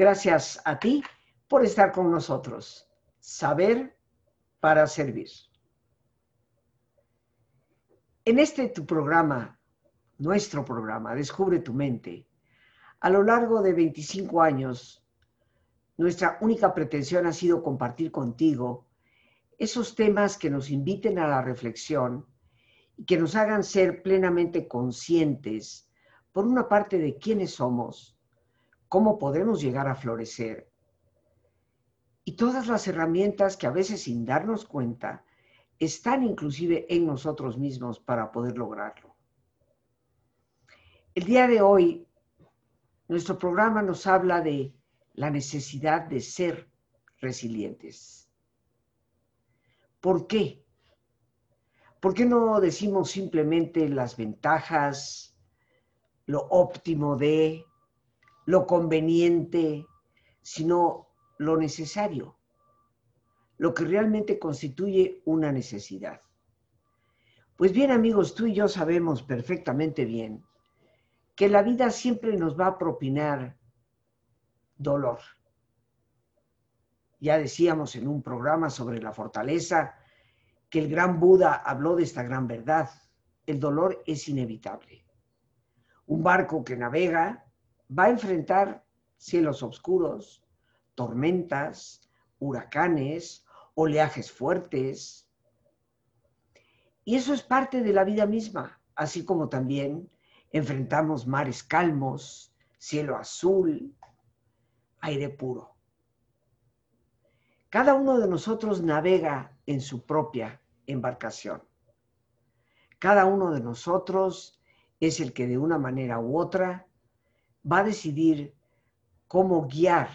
Gracias a ti por estar con nosotros. Saber para servir. En este tu programa, nuestro programa, Descubre tu mente, a lo largo de 25 años, nuestra única pretensión ha sido compartir contigo esos temas que nos inviten a la reflexión y que nos hagan ser plenamente conscientes, por una parte, de quiénes somos, cómo podemos llegar a florecer y todas las herramientas que a veces sin darnos cuenta están inclusive en nosotros mismos para poder lograrlo. El día de hoy, nuestro programa nos habla de la necesidad de ser resilientes. ¿Por qué? ¿Por qué no decimos simplemente las ventajas, lo óptimo de, lo conveniente, sino lo necesario? lo que realmente constituye una necesidad. Pues bien amigos, tú y yo sabemos perfectamente bien que la vida siempre nos va a propinar dolor. Ya decíamos en un programa sobre la fortaleza que el gran Buda habló de esta gran verdad. El dolor es inevitable. Un barco que navega va a enfrentar cielos oscuros, tormentas, huracanes, oleajes fuertes. Y eso es parte de la vida misma, así como también enfrentamos mares calmos, cielo azul, aire puro. Cada uno de nosotros navega en su propia embarcación. Cada uno de nosotros es el que de una manera u otra va a decidir cómo guiar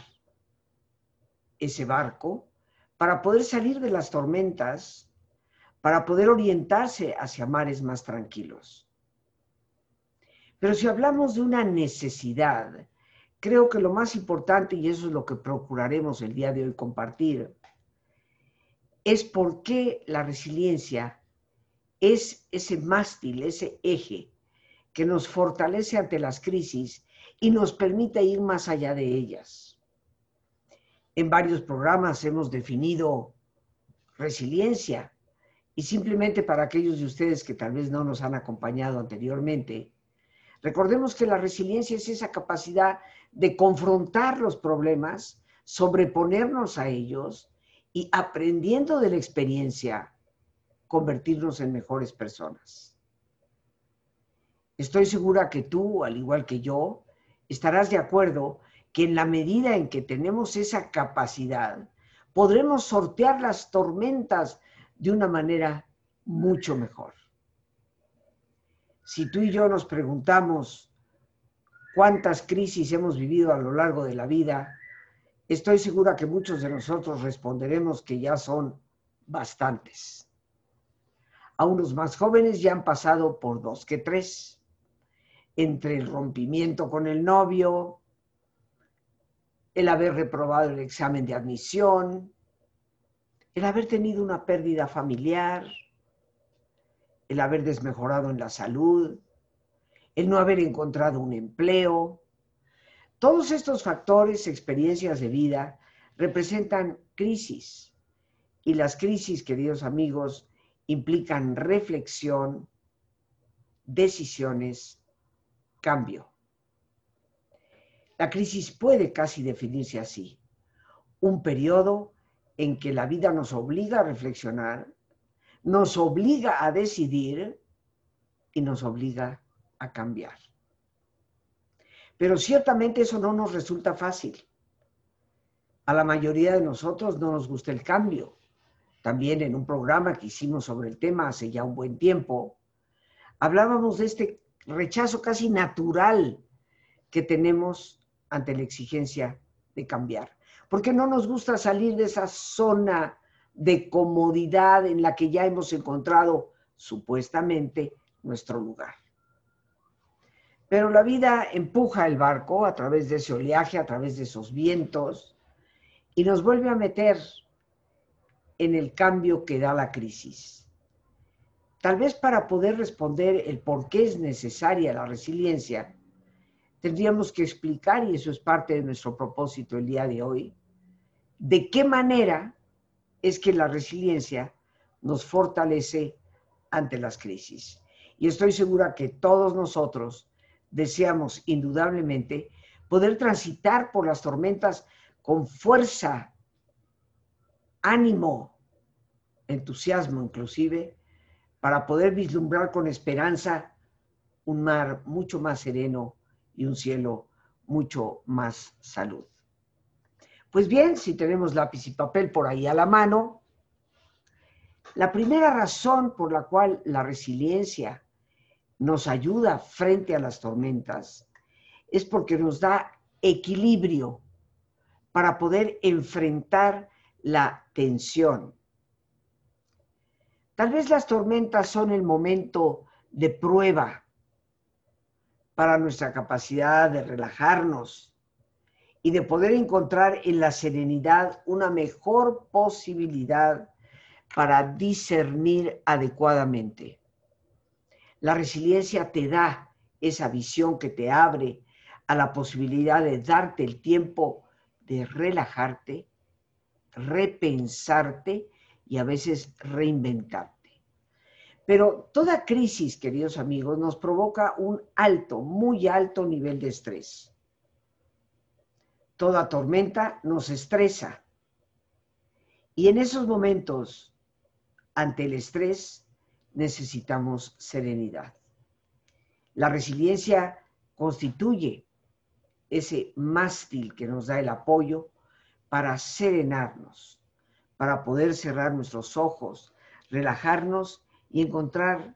ese barco para poder salir de las tormentas, para poder orientarse hacia mares más tranquilos. Pero si hablamos de una necesidad, creo que lo más importante, y eso es lo que procuraremos el día de hoy compartir, es por qué la resiliencia es ese mástil, ese eje que nos fortalece ante las crisis y nos permite ir más allá de ellas. En varios programas hemos definido resiliencia y simplemente para aquellos de ustedes que tal vez no nos han acompañado anteriormente, recordemos que la resiliencia es esa capacidad de confrontar los problemas, sobreponernos a ellos y aprendiendo de la experiencia, convertirnos en mejores personas. Estoy segura que tú, al igual que yo, estarás de acuerdo que en la medida en que tenemos esa capacidad, podremos sortear las tormentas de una manera mucho mejor. Si tú y yo nos preguntamos cuántas crisis hemos vivido a lo largo de la vida, estoy segura que muchos de nosotros responderemos que ya son bastantes. A unos más jóvenes ya han pasado por dos que tres, entre el rompimiento con el novio, el haber reprobado el examen de admisión, el haber tenido una pérdida familiar, el haber desmejorado en la salud, el no haber encontrado un empleo. Todos estos factores, experiencias de vida, representan crisis. Y las crisis, queridos amigos, implican reflexión, decisiones, cambio. La crisis puede casi definirse así. Un periodo en que la vida nos obliga a reflexionar, nos obliga a decidir y nos obliga a cambiar. Pero ciertamente eso no nos resulta fácil. A la mayoría de nosotros no nos gusta el cambio. También en un programa que hicimos sobre el tema hace ya un buen tiempo, hablábamos de este rechazo casi natural que tenemos ante la exigencia de cambiar. Porque no nos gusta salir de esa zona de comodidad en la que ya hemos encontrado supuestamente nuestro lugar. Pero la vida empuja el barco a través de ese oleaje, a través de esos vientos, y nos vuelve a meter en el cambio que da la crisis. Tal vez para poder responder el por qué es necesaria la resiliencia, tendríamos que explicar, y eso es parte de nuestro propósito el día de hoy, de qué manera es que la resiliencia nos fortalece ante las crisis. Y estoy segura que todos nosotros deseamos indudablemente poder transitar por las tormentas con fuerza, ánimo, entusiasmo inclusive, para poder vislumbrar con esperanza un mar mucho más sereno y un cielo mucho más salud. Pues bien, si tenemos lápiz y papel por ahí a la mano, la primera razón por la cual la resiliencia nos ayuda frente a las tormentas es porque nos da equilibrio para poder enfrentar la tensión. Tal vez las tormentas son el momento de prueba para nuestra capacidad de relajarnos y de poder encontrar en la serenidad una mejor posibilidad para discernir adecuadamente. La resiliencia te da esa visión que te abre a la posibilidad de darte el tiempo de relajarte, repensarte y a veces reinventarte. Pero toda crisis, queridos amigos, nos provoca un alto, muy alto nivel de estrés. Toda tormenta nos estresa. Y en esos momentos, ante el estrés, necesitamos serenidad. La resiliencia constituye ese mástil que nos da el apoyo para serenarnos, para poder cerrar nuestros ojos, relajarnos y encontrar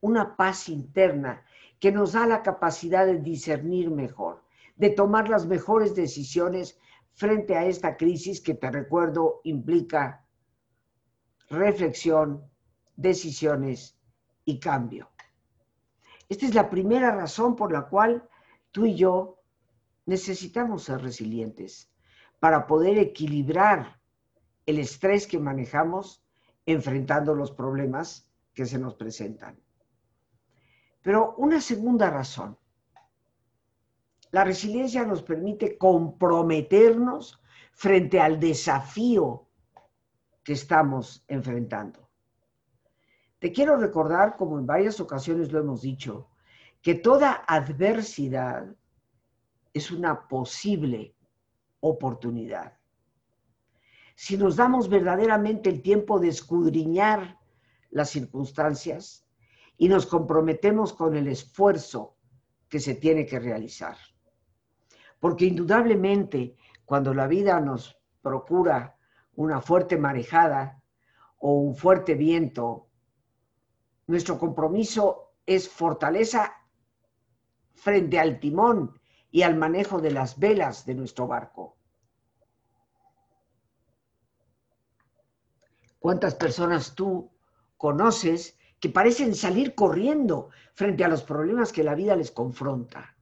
una paz interna que nos da la capacidad de discernir mejor, de tomar las mejores decisiones frente a esta crisis que te recuerdo implica reflexión, decisiones y cambio. Esta es la primera razón por la cual tú y yo necesitamos ser resilientes para poder equilibrar el estrés que manejamos enfrentando los problemas que se nos presentan. Pero una segunda razón, la resiliencia nos permite comprometernos frente al desafío que estamos enfrentando. Te quiero recordar, como en varias ocasiones lo hemos dicho, que toda adversidad es una posible oportunidad. Si nos damos verdaderamente el tiempo de escudriñar las circunstancias y nos comprometemos con el esfuerzo que se tiene que realizar. Porque indudablemente cuando la vida nos procura una fuerte marejada o un fuerte viento, nuestro compromiso es fortaleza frente al timón y al manejo de las velas de nuestro barco. ¿Cuántas personas tú conoces que parecen salir corriendo frente a los problemas que la vida les confronta.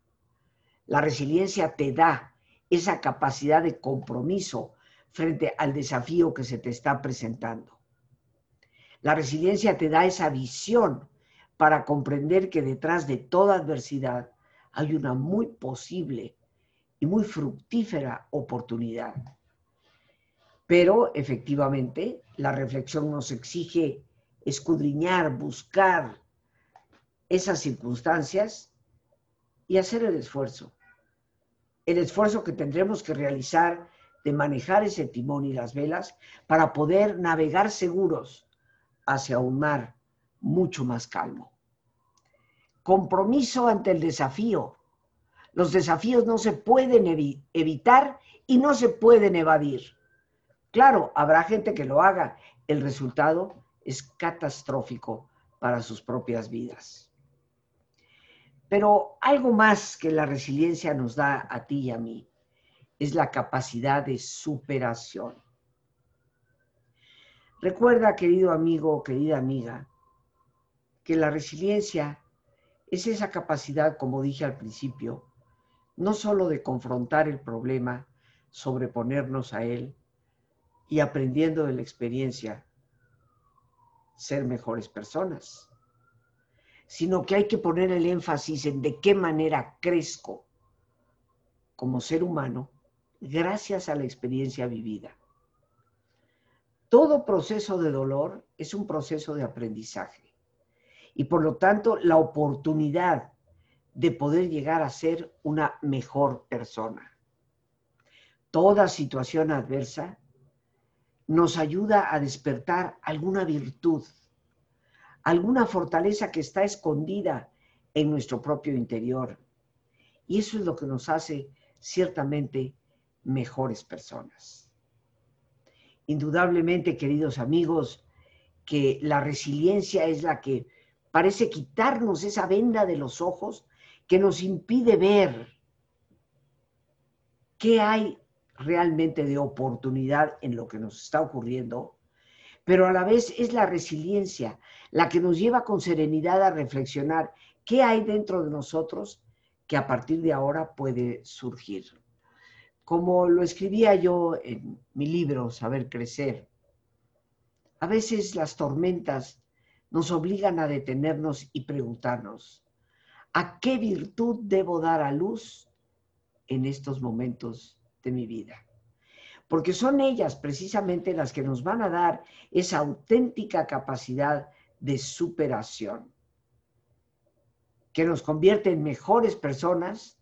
La resiliencia te da esa capacidad de compromiso frente al desafío que se te está presentando. La resiliencia te da esa visión para comprender que detrás de toda adversidad hay una muy posible y muy fructífera oportunidad. Pero efectivamente la reflexión nos exige escudriñar, buscar esas circunstancias y hacer el esfuerzo. El esfuerzo que tendremos que realizar de manejar ese timón y las velas para poder navegar seguros hacia un mar mucho más calmo. Compromiso ante el desafío. Los desafíos no se pueden evitar y no se pueden evadir. Claro, habrá gente que lo haga. El resultado es catastrófico para sus propias vidas. Pero algo más que la resiliencia nos da a ti y a mí es la capacidad de superación. Recuerda, querido amigo querida amiga, que la resiliencia es esa capacidad, como dije al principio, no solo de confrontar el problema, sobreponernos a él y aprendiendo de la experiencia, ser mejores personas, sino que hay que poner el énfasis en de qué manera crezco como ser humano gracias a la experiencia vivida. Todo proceso de dolor es un proceso de aprendizaje y por lo tanto la oportunidad de poder llegar a ser una mejor persona. Toda situación adversa nos ayuda a despertar alguna virtud, alguna fortaleza que está escondida en nuestro propio interior. Y eso es lo que nos hace ciertamente mejores personas. Indudablemente, queridos amigos, que la resiliencia es la que parece quitarnos esa venda de los ojos que nos impide ver qué hay realmente de oportunidad en lo que nos está ocurriendo, pero a la vez es la resiliencia la que nos lleva con serenidad a reflexionar qué hay dentro de nosotros que a partir de ahora puede surgir. Como lo escribía yo en mi libro Saber Crecer, a veces las tormentas nos obligan a detenernos y preguntarnos, ¿a qué virtud debo dar a luz en estos momentos de mi vida? Porque son ellas precisamente las que nos van a dar esa auténtica capacidad de superación que nos convierte en mejores personas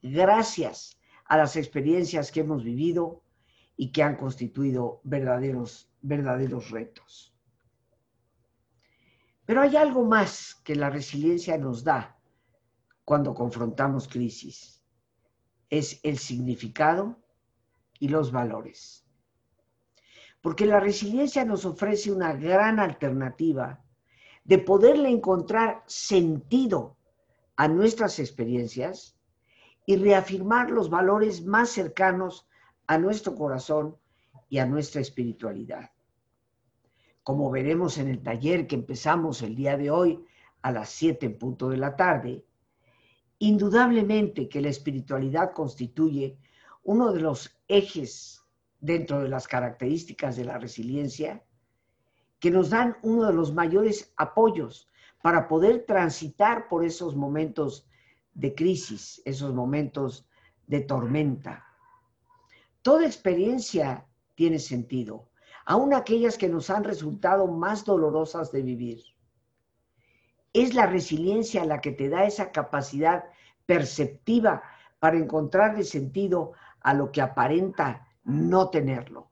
gracias a las experiencias que hemos vivido y que han constituido verdaderos, verdaderos retos. Pero hay algo más que la resiliencia nos da cuando confrontamos crisis. Es el significado y los valores. Porque la resiliencia nos ofrece una gran alternativa de poderle encontrar sentido a nuestras experiencias y reafirmar los valores más cercanos a nuestro corazón y a nuestra espiritualidad. Como veremos en el taller que empezamos el día de hoy a las 7 en punto de la tarde, indudablemente que la espiritualidad constituye uno de los ejes dentro de las características de la resiliencia que nos dan uno de los mayores apoyos para poder transitar por esos momentos de crisis, esos momentos de tormenta. Toda experiencia tiene sentido, aun aquellas que nos han resultado más dolorosas de vivir. Es la resiliencia la que te da esa capacidad perceptiva para encontrarle sentido a lo que aparenta no tenerlo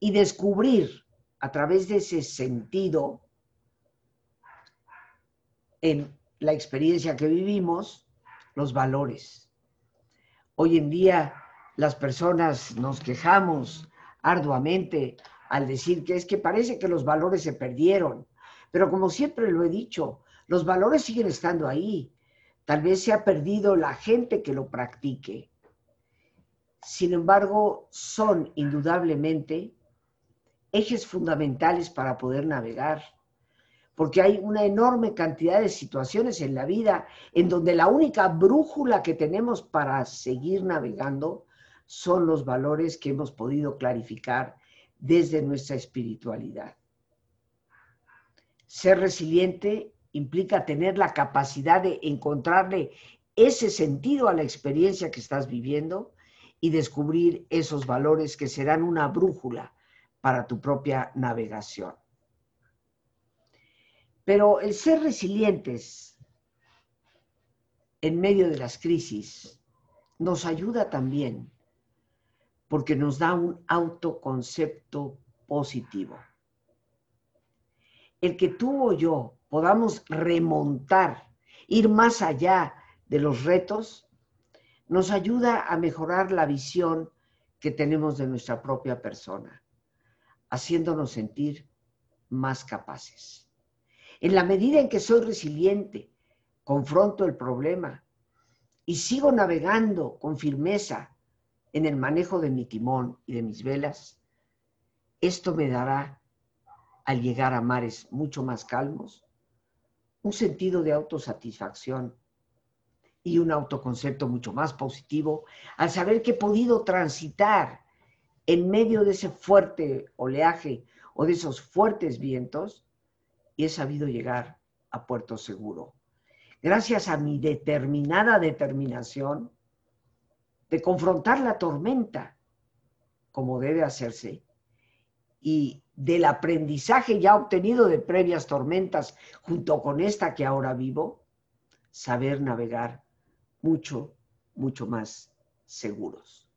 y descubrir a través de ese sentido en la experiencia que vivimos, los valores. Hoy en día las personas nos quejamos arduamente al decir que es que parece que los valores se perdieron, pero como siempre lo he dicho, los valores siguen estando ahí. Tal vez se ha perdido la gente que lo practique. Sin embargo, son indudablemente ejes fundamentales para poder navegar, porque hay una enorme cantidad de situaciones en la vida en donde la única brújula que tenemos para seguir navegando son los valores que hemos podido clarificar desde nuestra espiritualidad. Ser resiliente implica tener la capacidad de encontrarle ese sentido a la experiencia que estás viviendo y descubrir esos valores que serán una brújula para tu propia navegación. Pero el ser resilientes en medio de las crisis nos ayuda también porque nos da un autoconcepto positivo. El que tú o yo podamos remontar, ir más allá de los retos, nos ayuda a mejorar la visión que tenemos de nuestra propia persona haciéndonos sentir más capaces. En la medida en que soy resiliente, confronto el problema y sigo navegando con firmeza en el manejo de mi timón y de mis velas, esto me dará, al llegar a mares mucho más calmos, un sentido de autosatisfacción y un autoconcepto mucho más positivo al saber que he podido transitar en medio de ese fuerte oleaje o de esos fuertes vientos y he sabido llegar a puerto seguro. Gracias a mi determinada determinación, de confrontar la tormenta como debe hacerse y del aprendizaje ya obtenido de previas tormentas junto con esta que ahora vivo, saber navegar mucho, mucho más seguros.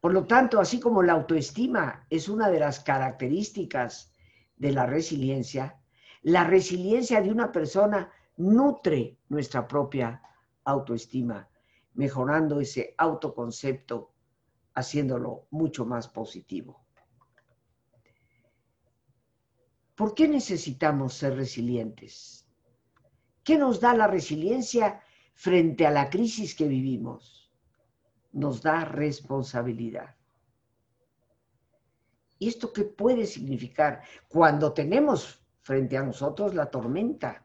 Por lo tanto, así como la autoestima es una de las características de la resiliencia, la resiliencia de una persona nutre nuestra propia autoestima, mejorando ese autoconcepto, haciéndolo mucho más positivo. ¿Por qué necesitamos ser resilientes? ¿Qué nos da la resiliencia frente a la crisis que vivimos? Nos da responsabilidad. ¿Y esto qué puede significar cuando tenemos frente a nosotros la tormenta?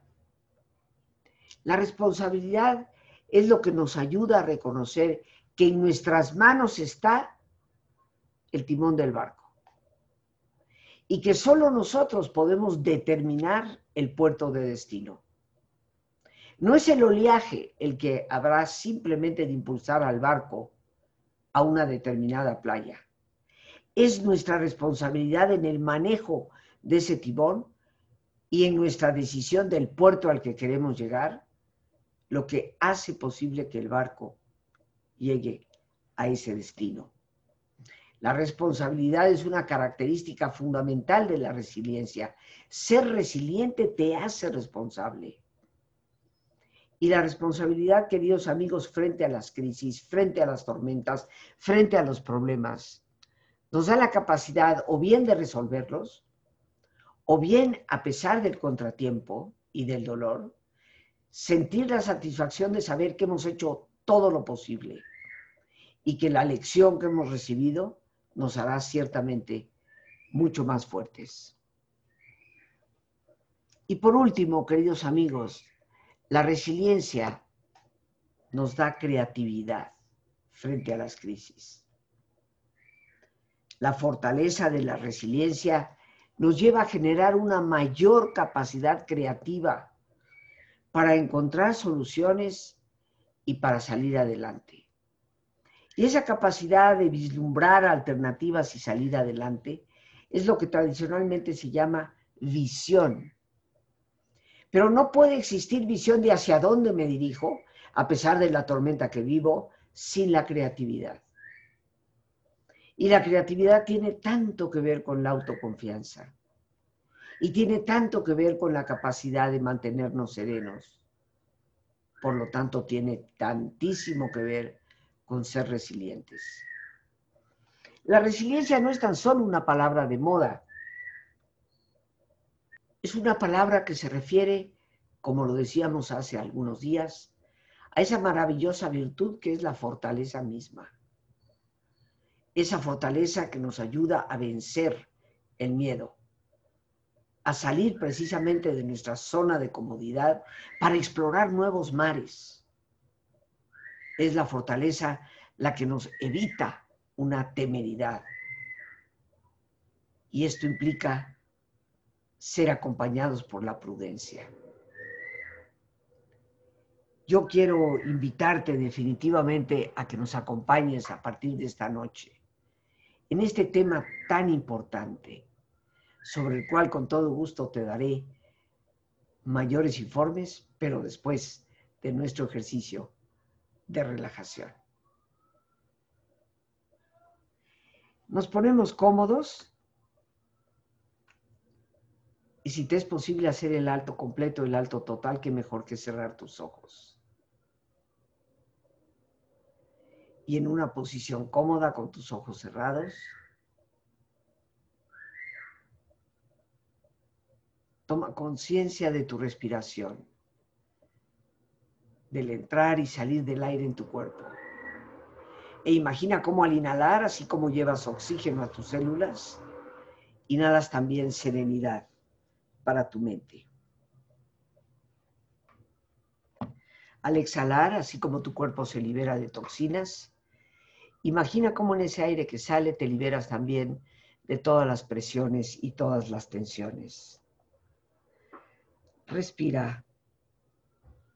La responsabilidad es lo que nos ayuda a reconocer que en nuestras manos está el timón del barco y que solo nosotros podemos determinar el puerto de destino. No es el oleaje el que habrá simplemente de impulsar al barco a una determinada playa. Es nuestra responsabilidad en el manejo de ese timón y en nuestra decisión del puerto al que queremos llegar, lo que hace posible que el barco llegue a ese destino. La responsabilidad es una característica fundamental de la resiliencia. Ser resiliente te hace responsable. Y la responsabilidad, queridos amigos, frente a las crisis, frente a las tormentas, frente a los problemas, nos da la capacidad o bien de resolverlos, o bien, a pesar del contratiempo y del dolor, sentir la satisfacción de saber que hemos hecho todo lo posible y que la lección que hemos recibido nos hará ciertamente mucho más fuertes. Y por último, queridos amigos, la resiliencia nos da creatividad frente a las crisis. La fortaleza de la resiliencia nos lleva a generar una mayor capacidad creativa para encontrar soluciones y para salir adelante. Y esa capacidad de vislumbrar alternativas y salir adelante es lo que tradicionalmente se llama visión. Pero no puede existir visión de hacia dónde me dirijo, a pesar de la tormenta que vivo, sin la creatividad. Y la creatividad tiene tanto que ver con la autoconfianza. Y tiene tanto que ver con la capacidad de mantenernos serenos. Por lo tanto, tiene tantísimo que ver con ser resilientes. La resiliencia no es tan solo una palabra de moda, es una palabra que se refiere, como lo decíamos hace algunos días, a esa maravillosa virtud que es la fortaleza misma. Esa fortaleza que nos ayuda a vencer el miedo, a salir precisamente de nuestra zona de comodidad para explorar nuevos mares es la fortaleza la que nos evita una temeridad. Y esto implica ser acompañados por la prudencia. Yo quiero invitarte definitivamente a que nos acompañes a partir de esta noche en este tema tan importante, sobre el cual con todo gusto te daré mayores informes, pero después de nuestro ejercicio de relajación. Nos ponemos cómodos y si te es posible hacer el alto completo, el alto total, qué mejor que cerrar tus ojos. Y en una posición cómoda con tus ojos cerrados, toma conciencia de tu respiración del entrar y salir del aire en tu cuerpo. E imagina cómo al inhalar, así como llevas oxígeno a tus células, inhalas también serenidad para tu mente. Al exhalar, así como tu cuerpo se libera de toxinas, imagina cómo en ese aire que sale te liberas también de todas las presiones y todas las tensiones. Respira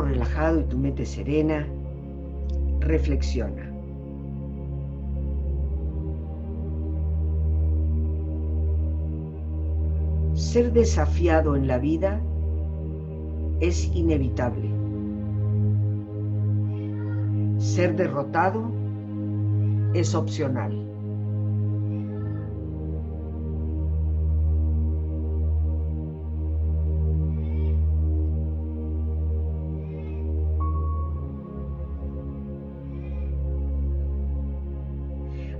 Relajado y tu mente serena, reflexiona. Ser desafiado en la vida es inevitable. Ser derrotado es opcional.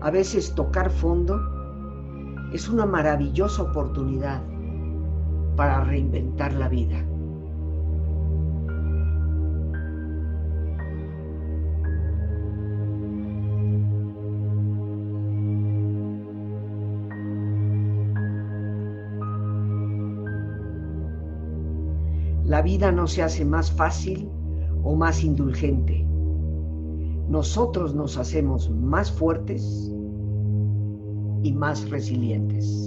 A veces tocar fondo es una maravillosa oportunidad para reinventar la vida. La vida no se hace más fácil o más indulgente nosotros nos hacemos más fuertes y más resilientes.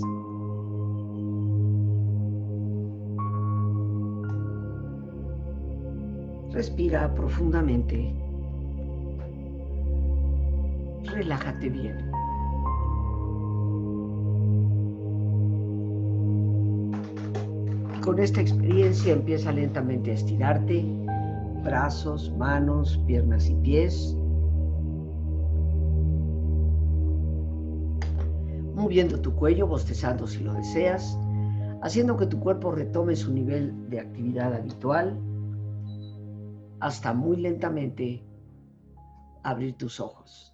Respira profundamente. Relájate bien. con esta experiencia empieza lentamente a estirarte, brazos, manos, piernas y pies. Moviendo tu cuello, bostezando si lo deseas, haciendo que tu cuerpo retome su nivel de actividad habitual, hasta muy lentamente abrir tus ojos.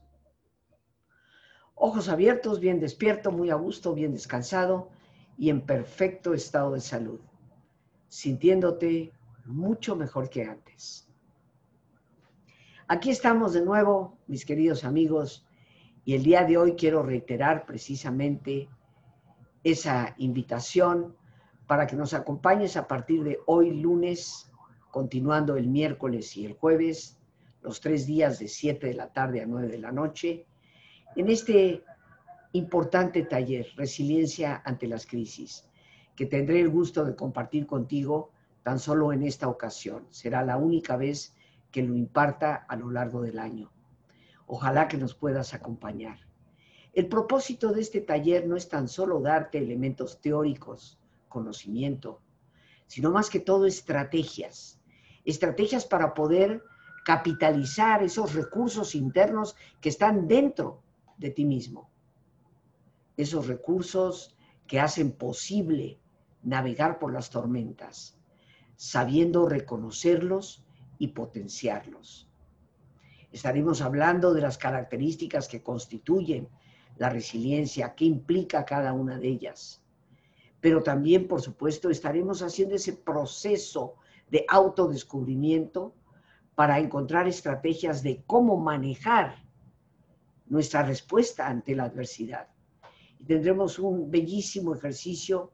Ojos abiertos, bien despierto, muy a gusto, bien descansado y en perfecto estado de salud, sintiéndote mucho mejor que antes. Aquí estamos de nuevo, mis queridos amigos, y el día de hoy quiero reiterar precisamente esa invitación para que nos acompañes a partir de hoy lunes, continuando el miércoles y el jueves, los tres días de 7 de la tarde a 9 de la noche, en este importante taller, Resiliencia ante las Crisis, que tendré el gusto de compartir contigo tan solo en esta ocasión. Será la única vez que lo imparta a lo largo del año. Ojalá que nos puedas acompañar. El propósito de este taller no es tan solo darte elementos teóricos, conocimiento, sino más que todo estrategias. Estrategias para poder capitalizar esos recursos internos que están dentro de ti mismo. Esos recursos que hacen posible navegar por las tormentas, sabiendo reconocerlos y potenciarlos. Estaremos hablando de las características que constituyen la resiliencia, qué implica cada una de ellas. Pero también, por supuesto, estaremos haciendo ese proceso de autodescubrimiento para encontrar estrategias de cómo manejar nuestra respuesta ante la adversidad. Y tendremos un bellísimo ejercicio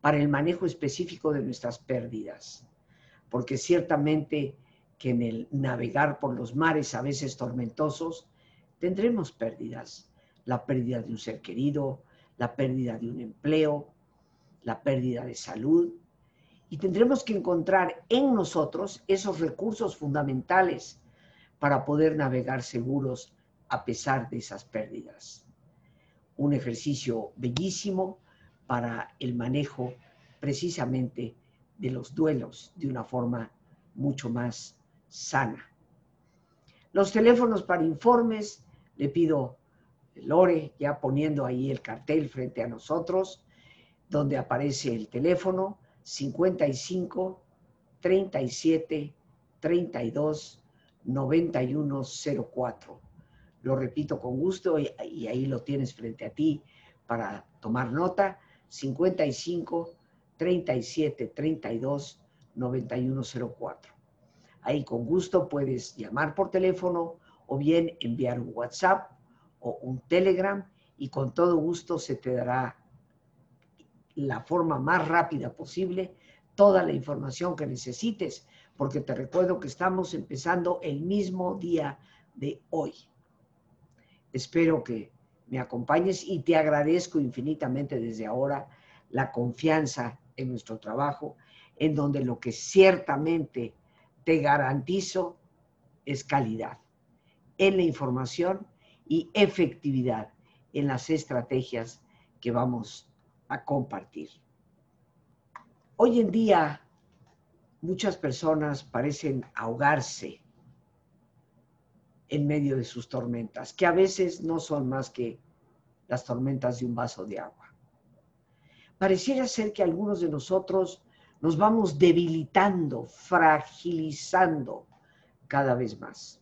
para el manejo específico de nuestras pérdidas, porque ciertamente que en el navegar por los mares a veces tormentosos, tendremos pérdidas. La pérdida de un ser querido, la pérdida de un empleo, la pérdida de salud. Y tendremos que encontrar en nosotros esos recursos fundamentales para poder navegar seguros a pesar de esas pérdidas. Un ejercicio bellísimo para el manejo precisamente de los duelos de una forma mucho más sana. Los teléfonos para informes, le pido Lore, ya poniendo ahí el cartel frente a nosotros, donde aparece el teléfono 55 37 32 9104. Lo repito con gusto y, y ahí lo tienes frente a ti para tomar nota. 55 37 32 9104. Ahí con gusto puedes llamar por teléfono o bien enviar un WhatsApp o un Telegram y con todo gusto se te dará la forma más rápida posible toda la información que necesites, porque te recuerdo que estamos empezando el mismo día de hoy. Espero que me acompañes y te agradezco infinitamente desde ahora la confianza en nuestro trabajo, en donde lo que ciertamente te garantizo es calidad en la información y efectividad en las estrategias que vamos a compartir. Hoy en día muchas personas parecen ahogarse en medio de sus tormentas, que a veces no son más que las tormentas de un vaso de agua. Pareciera ser que algunos de nosotros nos vamos debilitando, fragilizando cada vez más.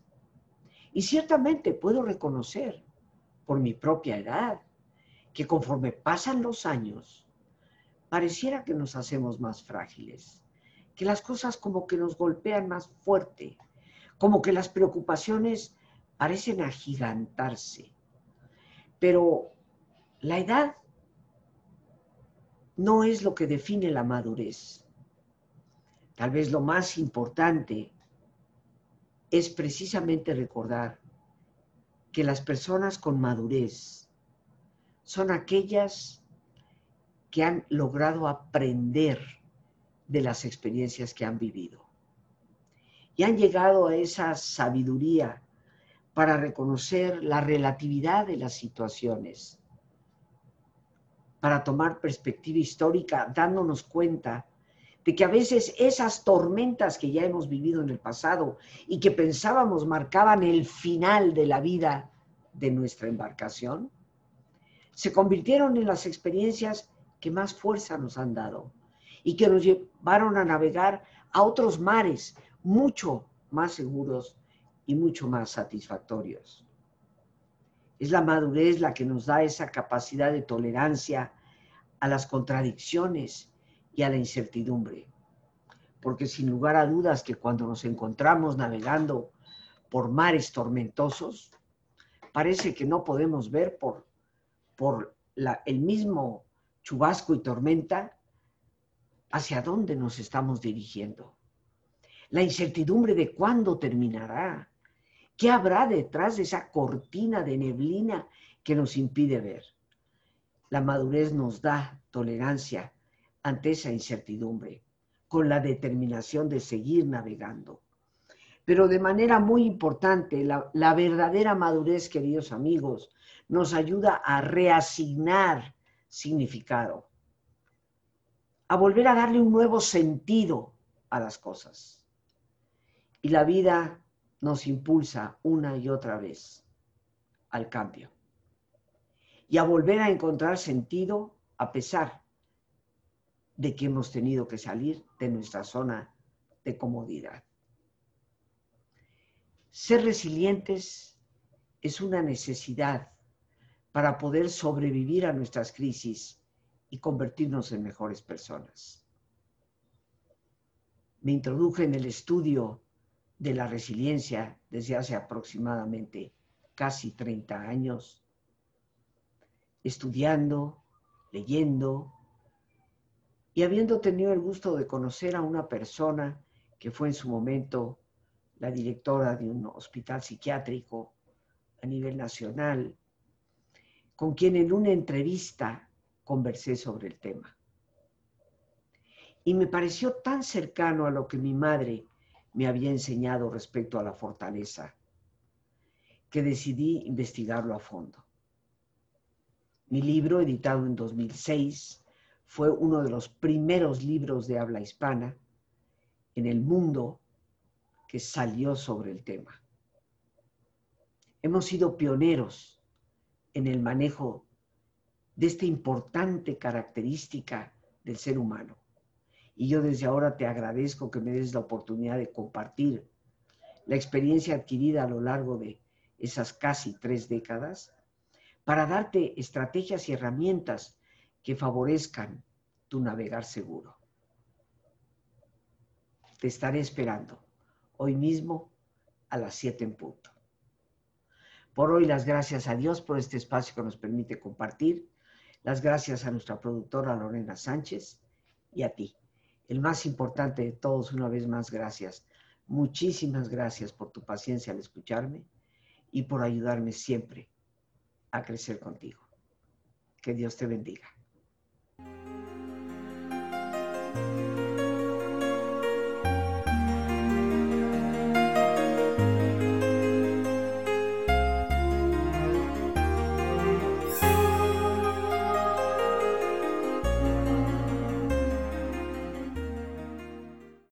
Y ciertamente puedo reconocer por mi propia edad que conforme pasan los años, pareciera que nos hacemos más frágiles, que las cosas como que nos golpean más fuerte, como que las preocupaciones parecen agigantarse. Pero la edad no es lo que define la madurez. Tal vez lo más importante es precisamente recordar que las personas con madurez son aquellas que han logrado aprender de las experiencias que han vivido y han llegado a esa sabiduría para reconocer la relatividad de las situaciones, para tomar perspectiva histórica, dándonos cuenta de que a veces esas tormentas que ya hemos vivido en el pasado y que pensábamos marcaban el final de la vida de nuestra embarcación, se convirtieron en las experiencias que más fuerza nos han dado y que nos llevaron a navegar a otros mares mucho más seguros y mucho más satisfactorios. Es la madurez la que nos da esa capacidad de tolerancia a las contradicciones y a la incertidumbre. Porque sin lugar a dudas que cuando nos encontramos navegando por mares tormentosos, parece que no podemos ver por, por el mismo chubasco y tormenta hacia dónde nos estamos dirigiendo. La incertidumbre de cuándo terminará. ¿Qué habrá detrás de esa cortina de neblina que nos impide ver? La madurez nos da tolerancia ante esa incertidumbre, con la determinación de seguir navegando. Pero de manera muy importante, la, la, verdadera madurez, queridos amigos, nos ayuda a reasignar significado, a volver a darle un nuevo sentido a las cosas. Y la vida nos impulsa una y otra vez al cambio y a volver a encontrar sentido a pesar de que hemos tenido que salir de nuestra zona de comodidad. Ser resilientes es una necesidad para poder sobrevivir a nuestras crisis y convertirnos en mejores personas. Me introduje en el estudio de la resiliencia desde hace aproximadamente casi 30 años, estudiando, leyendo, y habiendo tenido el gusto de conocer a una persona que fue en su momento la directora de un hospital psiquiátrico a nivel nacional, con quien en una entrevista conversé sobre el tema. Y me pareció tan cercano a lo que mi madre me había enseñado respecto a la fortaleza, que decidí investigarlo a fondo. Mi libro, editado en 2006, fue uno de los primeros libros de habla hispana en el mundo que salió sobre el tema. Hemos sido pioneros en el manejo de esta importante característica del ser humano. Y yo desde ahora te agradezco que me des la oportunidad de compartir la experiencia adquirida a lo largo de esas casi tres décadas para darte estrategias y herramientas que favorezcan tu navegar seguro. Te estaré esperando hoy mismo a las 7 en punto. Por hoy las gracias a Dios por este espacio que nos permite compartir. Las gracias a nuestra productora Lorena Sánchez y a ti. El más importante de todos, una vez más, gracias. Muchísimas gracias por tu paciencia al escucharme y por ayudarme siempre a crecer contigo. Que Dios te bendiga.